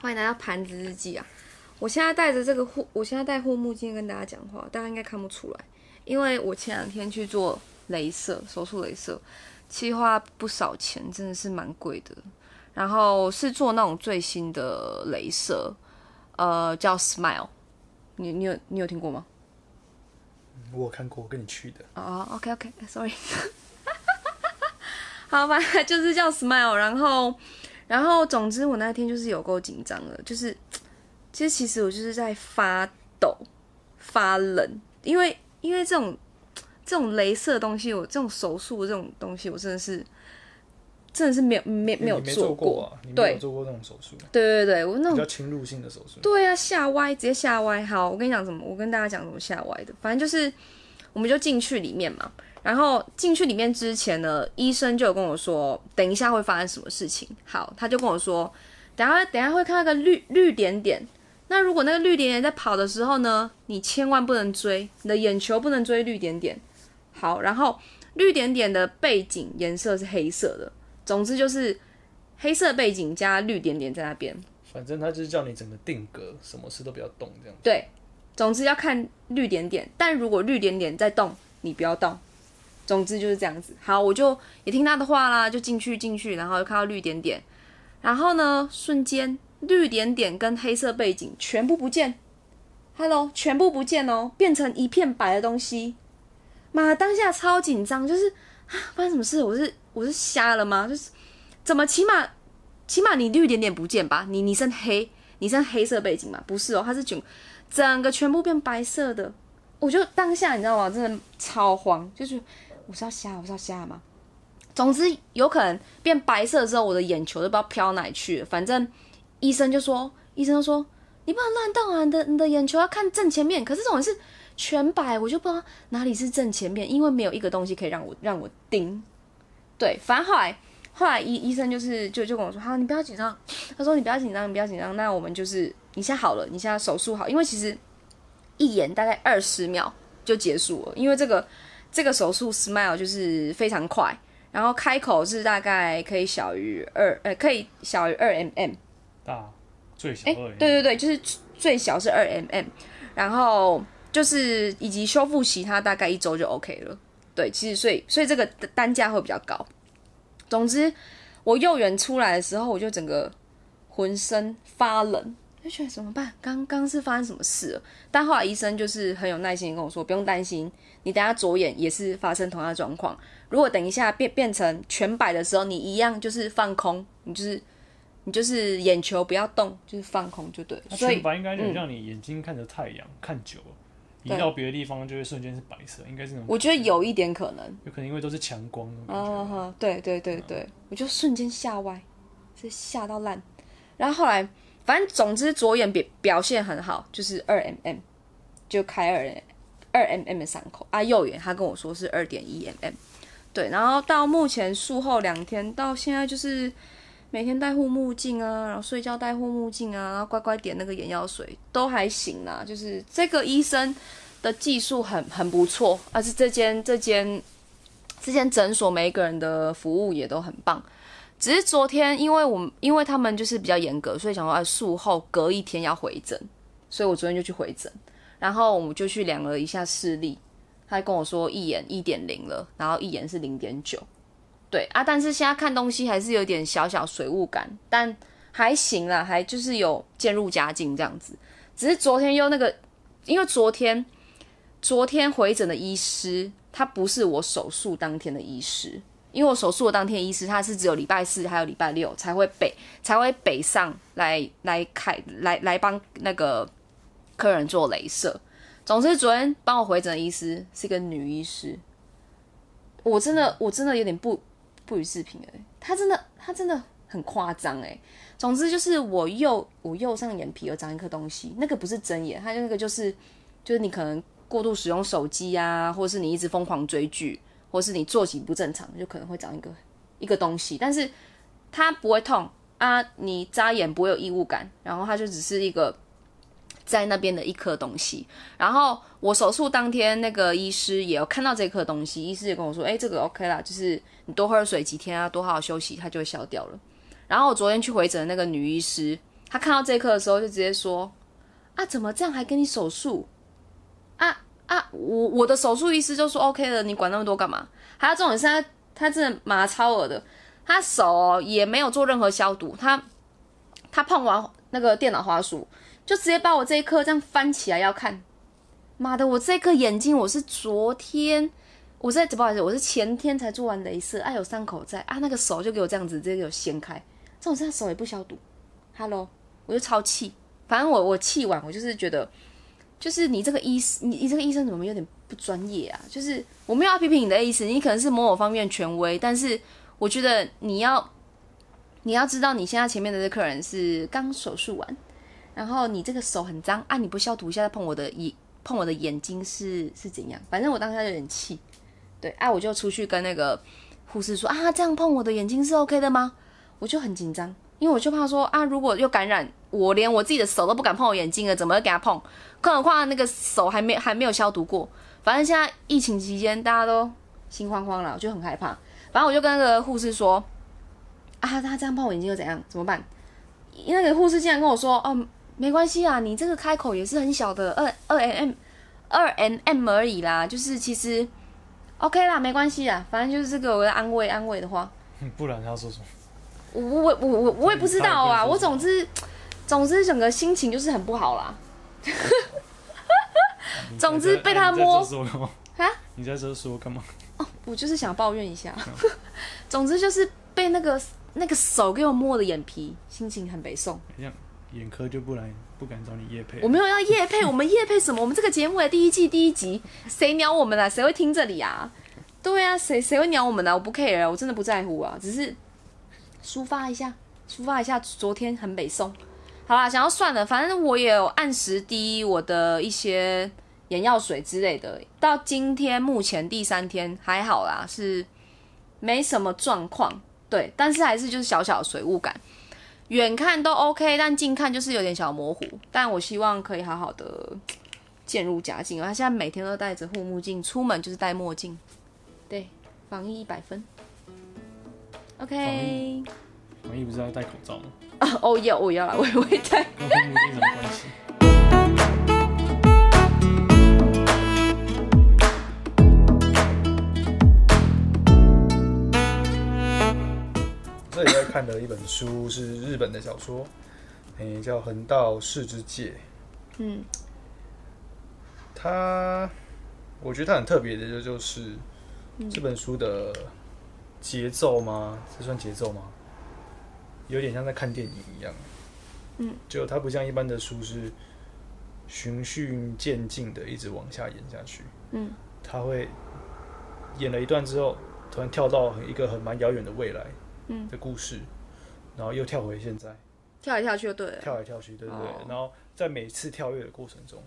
欢迎来到盘子日记啊！我现在戴着这个护，我现在戴护目镜跟大家讲话，大家应该看不出来，因为我前两天去做镭射手术，镭射其实花不少钱，真的是蛮贵的。然后是做那种最新的镭射，呃，叫 Smile，你你有你有听过吗？我有看过，我跟你去的。哦、o k OK，Sorry，、好吧，就是叫 Smile，然后，然后，总之我那天就是有够紧张的，就是，其实其实我就是在发抖、发冷，因为因为这种这种镭射的东西，我这种手术这种东西，我真的是真的是没有没没有没做过啊？你没对有做过那种手术，对对对，我那种比较侵入性的手术。对啊，吓歪，直接吓歪。好，我跟你讲什么？我跟大家讲怎么吓歪的。反正就是，我们就进去里面嘛。然后进去里面之前呢，医生就有跟我说，等一下会发生什么事情。好，他就跟我说，等下等下会看到个绿绿点点。那如果那个绿点点在跑的时候呢，你千万不能追，你的眼球不能追绿点点。好，然后绿点点的背景颜色是黑色的，总之就是黑色背景加绿点点在那边。反正他就是叫你整个定格，什么事都不要动，这样。对，总之要看绿点点，但如果绿点点在动，你不要动。总之就是这样子。好，我就也听他的话啦，就进去进去，然后就看到绿点点，然后呢，瞬间绿点点跟黑色背景全部不见，Hello，全部不见哦，变成一片白的东西。妈，当下超紧张，就是啊，发生什么事？我是我是瞎了吗？就是怎么起码起码你绿点点不见吧？你你剩黑，你剩黑色背景嘛？不是哦，它是整整个全部变白色的。我就当下你知道吗？真的超慌，就是我是要瞎，我是要瞎吗？总之有可能变白色之后，我的眼球都不知道飘哪去了。反正医生就说，医生就说你不能乱动啊，你的你的眼球要看正前面。可是这种是全白，我就不知道哪里是正前面，因为没有一个东西可以让我让我盯。对，反正后来后来医医生就是就就跟我说，好，你不要紧张。他说你不要紧张，你不要紧张。那我们就是你现在好了，你现在手术好，因为其实一眼大概二十秒就结束了，因为这个这个手术 Smile 就是非常快，然后开口是大概可以小于二呃可以小于二 mm。大最小哎、二，对对对，就是最小是二 mm，然后就是以及修复期，它大概一周就 OK 了。对，其实所以所以这个单价会比较高。总之，我幼园出来的时候，我就整个浑身发冷，就觉得怎么办？刚刚是发生什么事了？但后来医生就是很有耐心地跟我说，不用担心，你等下左眼也是发生同样的状况。如果等一下变变成全白的时候，你一样就是放空，你就是你就是眼球不要动，就是放空就对了。所以全白应该就很像你眼睛看着太阳、看久了，移到别的地方就会瞬间是白色，应该是那种。我觉得有一点可能。有可能因为都是强光的感觉。嗯哼，对对对对，我就瞬间吓歪，是吓到烂。然后后来，反正总之左眼表表现很好，就是二 mm，就开二二 mm 的伤口啊。右眼他跟我说是二点一 mm，对。然后到目前术后两天，到现在就是每天戴护目镜啊，然后睡觉戴护目镜啊，然后乖乖点那个眼药水，都还行啦。就是这个医生的技术很很不错，而且这间这间这间诊所每一个人的服务也都很棒。只是昨天，因为我因为他们就是比较严格，所以想说，哎，术后隔一天要回诊，所以我昨天就去回诊，然后我们就去量了一下视力，他跟我说一眼一点零了，然后一眼是零点九，对啊，但是现在看东西还是有点小小水雾感，但还行啦，还就是有渐入佳境这样子。只是昨天又那个，因为昨天昨天回诊的医师，他不是我手术当天的医师。因为我手术的当天，医师他是只有礼拜四还有礼拜六才会北才会北上来来开来来帮那个客人做镭射。总之，昨天帮我回诊的医师是一个女医师，我真的我真的有点不不予置评哎，她真的她真的很夸张哎。总之就是我右我右上眼皮有长一颗东西，那个不是真眼，它就那个就是就是你可能过度使用手机啊，或者是你一直疯狂追剧。或是你作息不正常，就可能会长一个一个东西，但是它不会痛啊，你眨眼不会有异物感，然后它就只是一个在那边的一颗东西。然后我手术当天，那个医师也有看到这颗东西，医师也跟我说，哎、这个 OK 啦，就是你多喝水几天啊，多好好休息，它就会消掉了。然后我昨天去回诊那个女医师，她看到这颗的时候就直接说：“啊，怎么这样还给你手术？啊，我我的手术医师就说 OK 了，你管那么多干嘛？还有这种是他他真的麻超额的，他手也没有做任何消毒，他他碰完那个电脑滑鼠就直接把我这一颗这样翻起来要看。妈的，我这颗眼睛我是昨天。”我在不好意思，我是前天才做完镭射，啊有伤口在啊，那个手就给我这样子直接给我掀开，这种是他手也不消毒，Hello，我就超气，反正我我气完，我就是觉得，就是你这个医生，你你这个医生怎么有点不专业啊？就是我没有要批评你的意思，你可能是某某方面权威，但是我觉得你要你要知道，你现在前面的这客人是刚手术完，然后你这个手很脏啊，你不消毒一下再碰我的眼碰我的眼睛是是怎样？反正我当下有点气。对，哎，我就出去跟那个护士说啊，这样碰我的眼睛是 OK 的吗？我就很紧张，因为我就怕说啊，如果又感染，我连我自己的手都不敢碰我眼睛了，怎么会给他碰？更何况那个手还没还没有消毒过。反正现在疫情期间，大家都心慌慌了，我就很害怕。反正我就跟那个护士说啊，他这样碰我眼睛又怎样？怎么办？那个护士竟然跟我说哦，没关系啊，你这个开口也是很小的，二二 mm 二 mm 而已啦，就是其实。OK 啦，没关系啦，反正就是这个我的安慰安慰的话。不然他要说什么？我我我我我也不知道啊，我总之总之整个心情就是很不好啦。总之被他摸啊？你在这说干嘛？哦，我就是想抱怨一下。总之就是被那个那个手给我摸的眼皮，心情很悲送。眼科就不来，不敢找你叶配。我没有要叶配，我们叶配什么？我们这个节目的第一季第一集，谁鸟我们啊？谁会听这里啊？对啊，谁谁会鸟我们呢？我不 care，我真的不在乎啊，只是抒发一下，抒发一下昨天很北宋。好啦，想要算了，反正我也有按时滴我的一些眼药水之类的。到今天目前第三天还好啦，是没什么状况。对，但是还是就是小小的水雾感。远看都 OK，但近看就是有点小模糊。但我希望可以好好的渐入佳境。他现在每天都戴着护目镜，出门就是戴墨镜。对，防疫一百分。OK。防疫不是要戴口罩吗？啊，哦要，我要了，我也会戴。跟护目镜什么关系？这里在看的一本书是日本的小说，诶，叫《横道世之介》。嗯，它，我觉得它很特别的，就就是这本书的节奏吗？这算节奏吗？有点像在看电影一样。嗯，就它不像一般的书是循序渐进的，一直往下演下去。嗯，它会演了一段之后，突然跳到一个很蛮遥远的未来。的故事，然后又跳回现在，跳来跳去就对了，跳来跳去，对不对？然后在每次跳跃的过程中，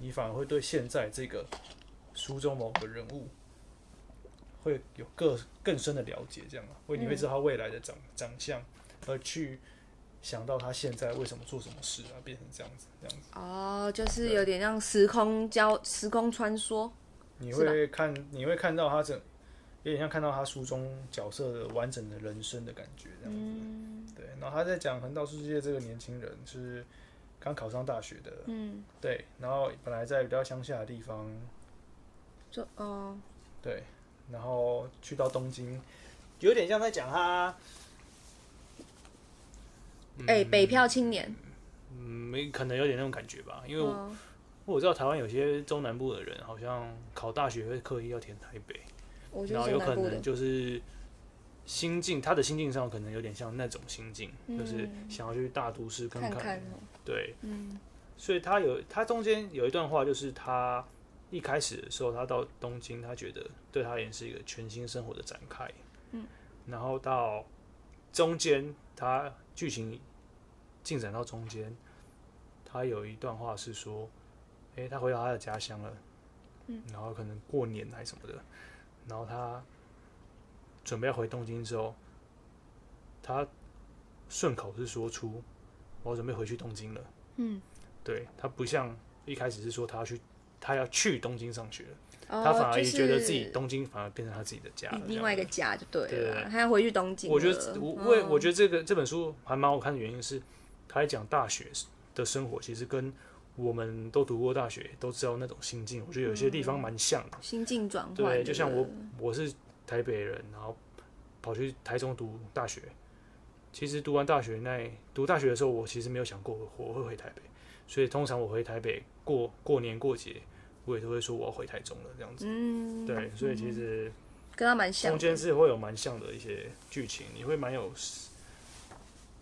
你反而会对现在这个书中某个人物会有更更深的了解，这样啊，会你会知道他未来的长长相，而去想到他现在为什么做什么事啊，变成这样子，这样子。哦，就是有点像时空交时空穿梭，你会看，你会看到他整。有点像看到他书中角色的完整的人生的感觉这样子，对。然后他在讲横道世界这个年轻人是刚考上大学的，嗯，对。然后本来在比较乡下的地方，就哦，对。然后去到东京，有点像在讲他，哎，北漂青年，嗯，没可能有点那种感觉吧？因为我我知道台湾有些中南部的人好像考大学会刻意要填台北。然后有可能就是心境，他的心境上可能有点像那种心境，就是想要去大都市看看。对，嗯，所以他有他中间有一段话，就是他一开始的时候，他到东京，他觉得对他也是一个全新生活的展开。嗯，然后到中间，他剧情进展到中间，他有一段话是说，哎，他回到他的家乡了，嗯，然后可能过年还什么的。然后他准备要回东京之后，他顺口是说出我准备回去东京了。嗯，对他不像一开始是说他要去，他要去东京上学，他反而也觉得自己东京反而变成他自己的家，另外一个家就对了。他要回去东京。我觉得我我我觉得这个这本书还蛮好看的原因是，他在讲大学的生活，其实跟我们都读过大学，都知道那种心境，我觉得有些地方蛮像的。心境转换，对，就像我我是台北人，然后跑去台中读大学。其实读完大学那读大学的时候，我其实没有想过我会回台北，所以通常我回台北过过年过节，我也是会说我要回台中了这样子。嗯，对，所以其实跟他蛮像，中间是会有蛮像的一些剧情，你会蛮有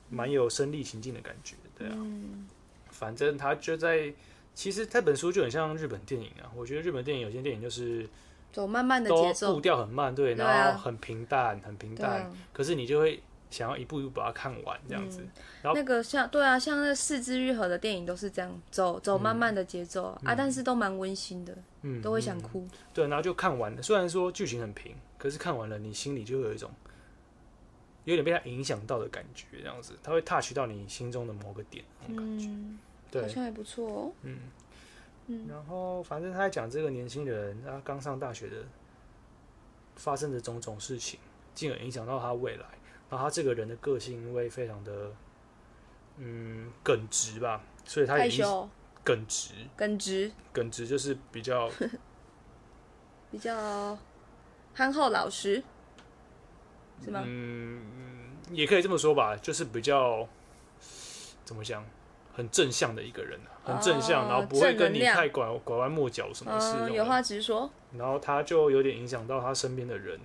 蛮有身临情境的感觉，对啊。反正他就在，其实这本书就很像日本电影啊。我觉得日本电影有些电影就是走慢慢的节奏，步调很慢，对，然后很平淡，很平淡，可是你就会。想要一步一步把它看完这样子，然后那个像对啊，像那四肢愈合的电影都是这样走走慢慢的节奏啊，但是都蛮温馨的，嗯，都会想哭。对，然后就看完了，虽然说剧情很平，可是看完了你心里就有一种有点被它影响到的感觉，这样子，它会 touch 到你心中的某个点那种感觉，对，好像还不错哦。嗯。嗯，然后反正他在讲这个年轻人他刚上大学的发生的种种事情，进而影响到他未来。然后他这个人的个性，因为非常的，嗯，耿直吧，所以他也耿直，耿直，耿直就是比较 比较憨厚老实，是吗？嗯，也可以这么说吧，就是比较怎么讲，很正向的一个人很正向，然后不会跟你太拐拐弯抹角什么事，有话直说。然后他就有点影响到他身边的人，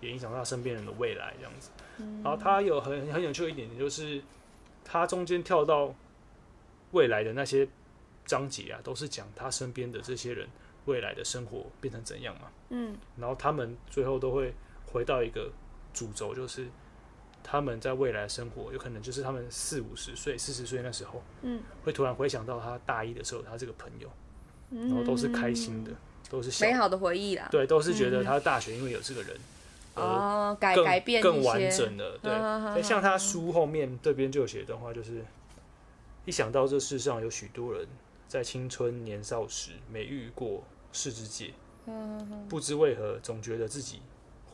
也影响到他身边人的未来，这样子。然后他有很很有趣的一点，就是他中间跳到未来的那些章节啊，都是讲他身边的这些人未来的生活变成怎样嘛。嗯。然后他们最后都会回到一个主轴，就是他们在未来生活，有可能就是他们四五十岁、四十岁那时候，嗯，会突然回想到他大一的时候，他这个朋友，然后都是开心的，都是美好的回忆啦。对，都是觉得他大学因为有这个人。哦，改改变更完整的，对，像他书后面这边就有写一段话，就是一想到这世上有许多人在青春年少时没遇过世之界，不知为何总觉得自己。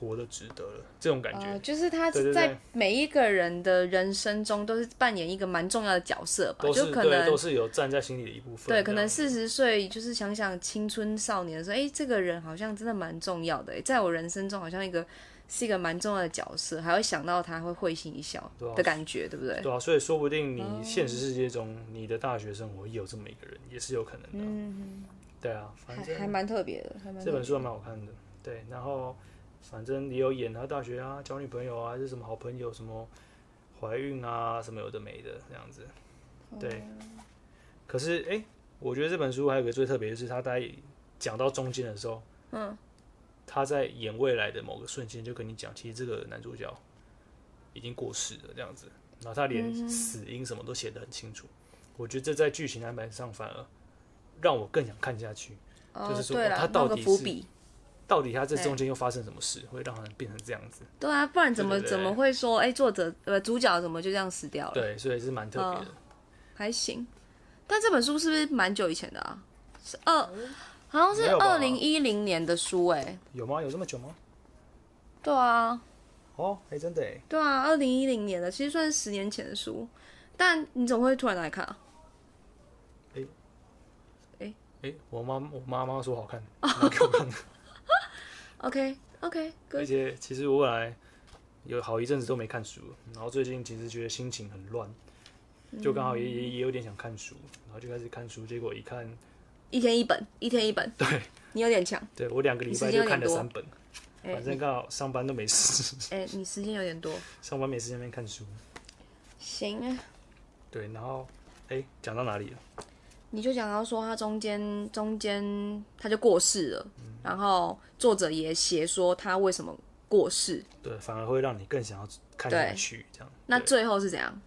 活得值得了，这种感觉就是他在每一个人的人生中都是扮演一个蛮重要的角色吧，就可能都是有站在心里的一部分。对，可能四十岁就是想想青春少年的时候，哎，这个人好像真的蛮重要的，在我人生中好像一个是一个蛮重要的角色，还会想到他会会心一笑的感觉，对不对？对啊，所以说不定你现实世界中你的大学生活也有这么一个人，也是有可能的。嗯，对啊，反正还蛮特别的，这本书还蛮好看的。对，然后。反正你有演他大学啊，交女朋友啊，还是什么好朋友，什么怀孕啊，什么有的没的这样子。对。可是哎，我觉得这本书还有个最特别的是，他在讲到中间的时候，嗯，他在演未来的某个瞬间就跟你讲，其实这个男主角已经过世了这样子，然后他连死因什么都写得很清楚。我觉得这在剧情安排上反而让我更想看下去，就是说他到底是。到底他这中间又发生什么事，会让他变成这样子？对啊，不然怎么怎么会说，哎，作者呃主角怎么就这样死掉了？对，所以是蛮特别的，还行。但这本书是不是蛮久以前的啊？是二，好像是二零一零年的书，哎，有吗？有这么久吗？对啊。哦，哎，真的哎。对啊，二零一零年的，其实算是十年前的书。但你怎么会突然来看啊？哎，哎哎，我妈我妈妈说好看，给我看。OK，OK，而且其实我本来有好一阵子都没看书，然后最近其实觉得心情很乱，就刚好也也也有点想看书，然后就开始看书，结果一看，一天一本，一天一本，对，你有点强，对我两个礼拜就看了三本，反正刚好上班都没事，哎，你时间有点多，上班没时间边看书，行啊，对，然后哎，讲到哪里了？你就讲到说他中间中间他就过世了。然后作者也写说他为什么过世，对，反而会让你更想要看下去这样。那最后是怎样？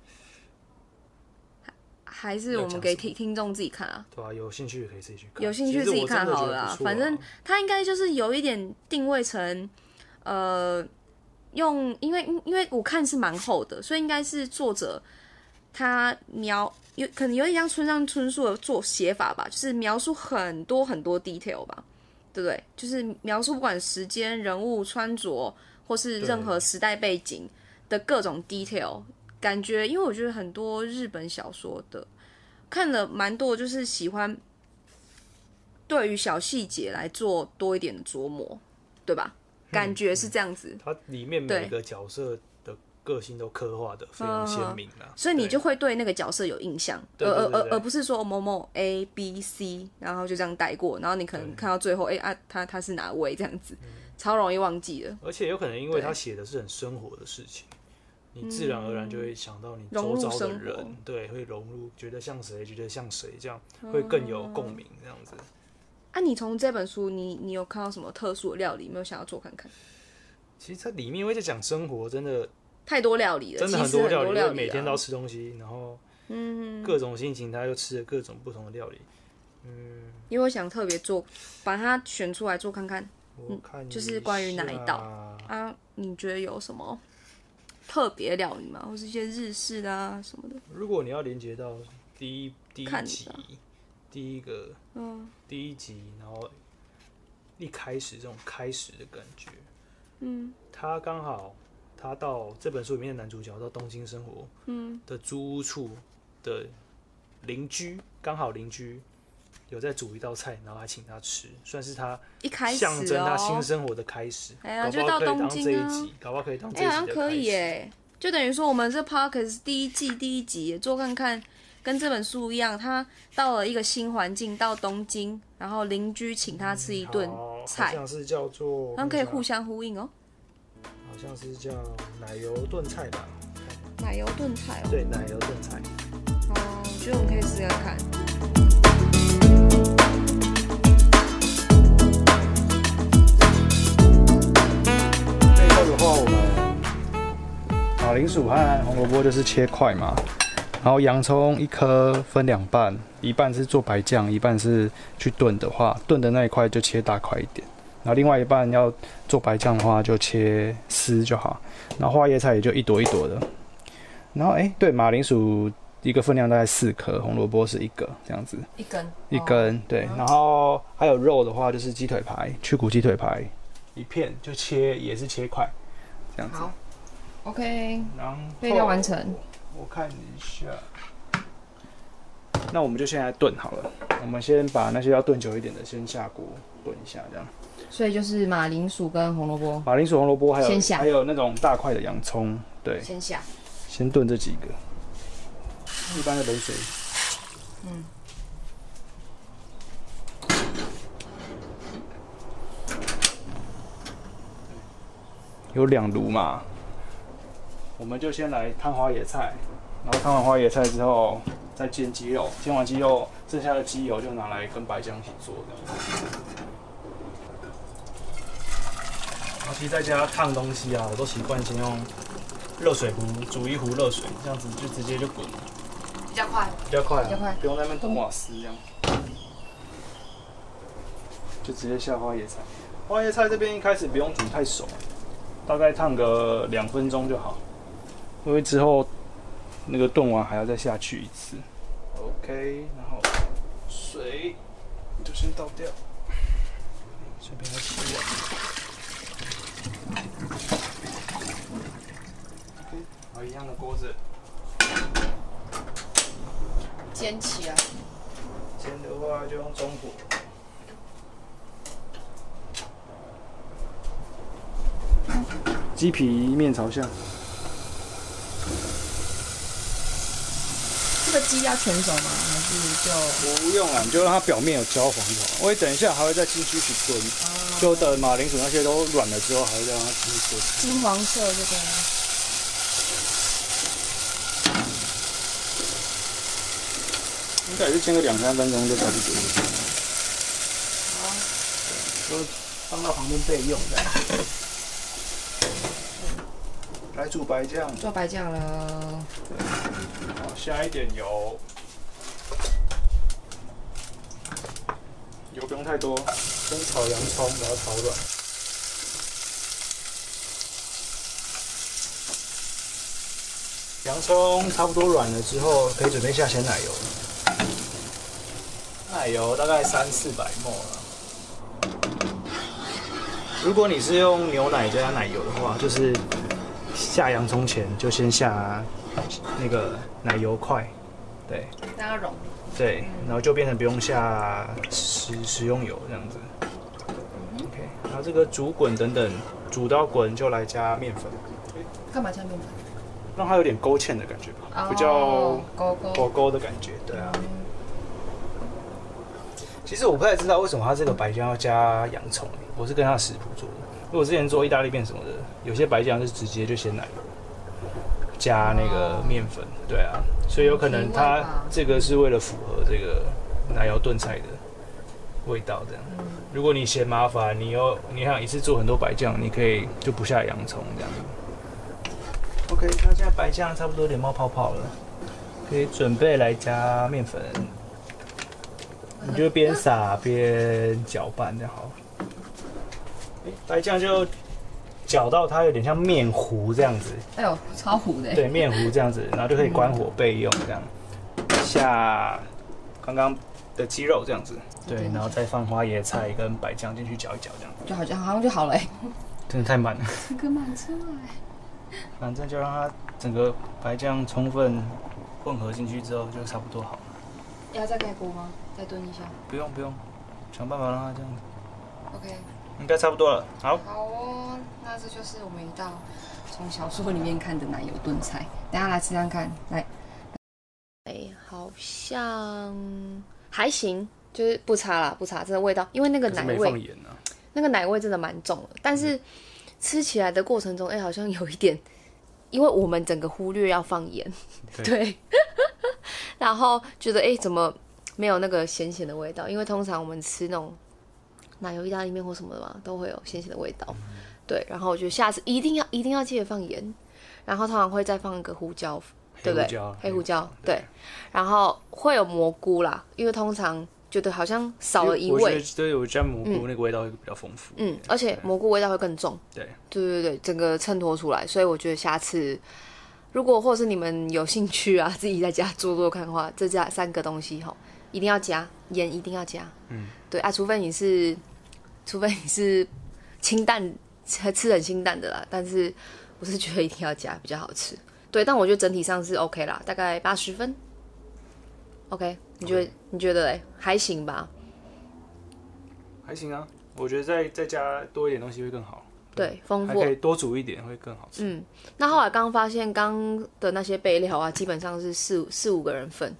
还还是我们给听听众自己看啊？对啊，有兴趣可以自己去看。有兴趣自己看好了，反正它应该就是有一点定位成，呃，用因为因为我看是蛮厚的，所以应该是作者他描有可能有点像村上春树的作写法吧，就是描述很多很多 detail 吧。对不对？就是描述不管时间、人物、穿着，或是任何时代背景的各种 detail，感觉，因为我觉得很多日本小说的看了蛮多，就是喜欢对于小细节来做多一点的琢磨，对吧？感觉是这样子。它里面每个角色的个性都刻画的非常鲜明啊，所以你就会对那个角色有印象，而而而而不是说某某 A B C，然后就这样带过，然后你可能看到最后，哎啊，他他是哪位这样子，超容易忘记的。而且有可能因为他写的是很生活的事情。你自然而然就会想到你周遭的人，对，会融入，觉得像谁，觉得像谁，这样会更有共鸣，这样子。啊，你从这本书，你你有看到什么特殊的料理？没有想要做看看？其实它里面因为在讲生活，真的太多料理了，真的很多料理，每天都要吃东西，然后嗯，各种心情，他又吃了各种不同的料理，嗯。因为我想特别做，把它选出来做看看，嗯，就是关于哪一道啊？你觉得有什么？特别料理嘛，或是一些日式啊什么的。如果你要连接到第一第一集，第一个，嗯，第一集，然后一开始这种开始的感觉，嗯，他刚好他到这本书里面的男主角到东京生活，嗯，的租屋处的邻居，刚好邻居。有在煮一道菜，然后还请他吃，算是他一开始象征他新生活的开始。哎呀，就到东京啊，搞不好可以当这一集。哎，好像可以耶，就等于说我们这 Parkes 第一季第一集做看看，跟这本书一样，他到了一个新环境，到东京，然后邻居请他吃一顿菜，好像是叫做，他们可以互相呼应哦。好像是叫奶油炖菜吧？奶油炖菜哦，对，奶油炖菜。哦，我觉得我们可以试试看。马铃薯和红萝卜就是切块嘛，然后洋葱一颗分两半，一半是做白酱，一半是去炖的话，炖的那一块就切大块一点，然后另外一半要做白酱的话就切丝就好，然后花椰菜也就一朵一朵的，然后哎对，马铃薯一个分量大概四颗，红萝卜是一个这样子，一根一根对，然后还有肉的话就是鸡腿排，去骨鸡腿排一片就切也是切块这样子。OK，配料完成。我看一下，那我们就先来炖好了。我们先把那些要炖久一点的先下锅炖一下，这样。所以就是马铃薯跟红萝卜。马铃薯、红萝卜还有还有那种大块的洋葱，对。先下。先炖这几个，一般的冷水。嗯。有两炉嘛。我们就先来烫花野菜，然后烫完花野菜之后再煎鸡肉，煎完鸡肉剩下的鸡油就拿来跟白酱一起做的。然后其实在家烫东西啊，我都习惯先用热水壶煮一壶热水，这样子就直接就滚，比较快，比较快，比较快，不用在那边等瓦斯这样，就直接下花椰菜。花椰菜这边一开始不用煮太熟，大概烫个两分钟就好。因为之后那个炖完还要再下去一次，OK，然后水就先倒掉，这边要洗碗。OK，好，一样的锅子，煎起来。煎的话就用中火。鸡皮面朝下。鸡要全熟吗？还是就不用了？你就让它表面有焦黄就好。我等一下还会再继续去炖，就等马铃薯那些都软了之后，还会再让它继续炖。金黄色这个，应该也是煎个两三分钟就差不多了。好，就放到旁边备用的。来煮白酱，做白酱了。好，下一点油，油不用太多，先炒洋葱，把它炒软。洋葱差不多软了之后，可以准备下鲜奶油。奶油大概三四百沫了。如果你是用牛奶加奶油的话，就是。下洋葱前就先下那个奶油块，对，让它融。对，然后就变成不用下食食用油这样子。OK，然后这个煮滚等等，煮到滚就来加面粉。干嘛加面粉？让它有点勾芡的感觉吧，比较勾勾勾勾的感觉。对啊。其实我不太知道为什么它这个白酱要加洋葱，我是跟他食谱做的。因为我之前做意大利面什么的，有些白酱是直接就鲜奶油加那个面粉，对啊，所以有可能它这个是为了符合这个奶油炖菜的味道这样。如果你嫌麻烦，你又你想一次做很多白酱，你可以就不下洋葱这样。OK，它现在白酱差不多有点冒泡泡了，可以准备来加面粉。你就边撒边搅拌就好。白酱就搅到它有点像面糊这样子。哎呦，超糊的。对，面糊这样子，然后就可以关火备用这样。下刚刚的鸡肉这样子，对，然后再放花椰菜跟白酱进去搅一搅，这样就好像好像就好了。真的太慢了。这个慢出来。反正就让它整个白酱充分混合进去之后，就差不多好了。要再盖锅吗？再炖一下，不用不用，想办法让它这样。OK，应该差不多了。好。好哦，那这就是我们一道从小说里面看的奶油炖菜。等下来吃看看，来。哎，好像还行，就是不差啦，不差，真的味道，因为那个奶味，那个奶味真的蛮重的。但是吃起来的过程中，哎，好像有一点，因为我们整个忽略要放盐，对。然后觉得，哎，怎么？没有那个咸咸的味道，因为通常我们吃那种奶油意大利面或什么的嘛，都会有咸咸的味道。对，然后我觉得下次一定要一定要记得放盐，然后通常会再放一个胡椒，对不对？黑胡椒，对。然后会有蘑菇啦，因为通常觉得好像少了一味，对，我加蘑菇那个味道会比较丰富。嗯，而且蘑菇味道会更重。对，对对对，整个衬托出来，所以我觉得下次如果或是你们有兴趣啊，自己在家做做看的话，这家三个东西哈。一定要加盐，一定要加。嗯，对啊，除非你是，除非你是清淡，吃很清淡的啦。但是我是觉得一定要加，比较好吃。对，但我觉得整体上是 OK 啦，大概八十分。OK，你觉得你觉得嘞？还行吧？还行啊，我觉得再再加多一点东西会更好。对，丰富可以多煮一点会更好吃。嗯，那后来刚发现刚的那些备料啊，基本上是四四五个人份。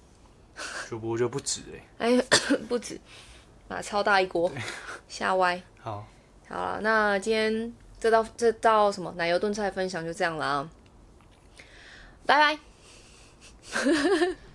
就不就不止哎，哎，不止，啊，超大一锅，吓歪。好，好了，那今天这道这道什么奶油炖菜分享就这样了啊，拜拜。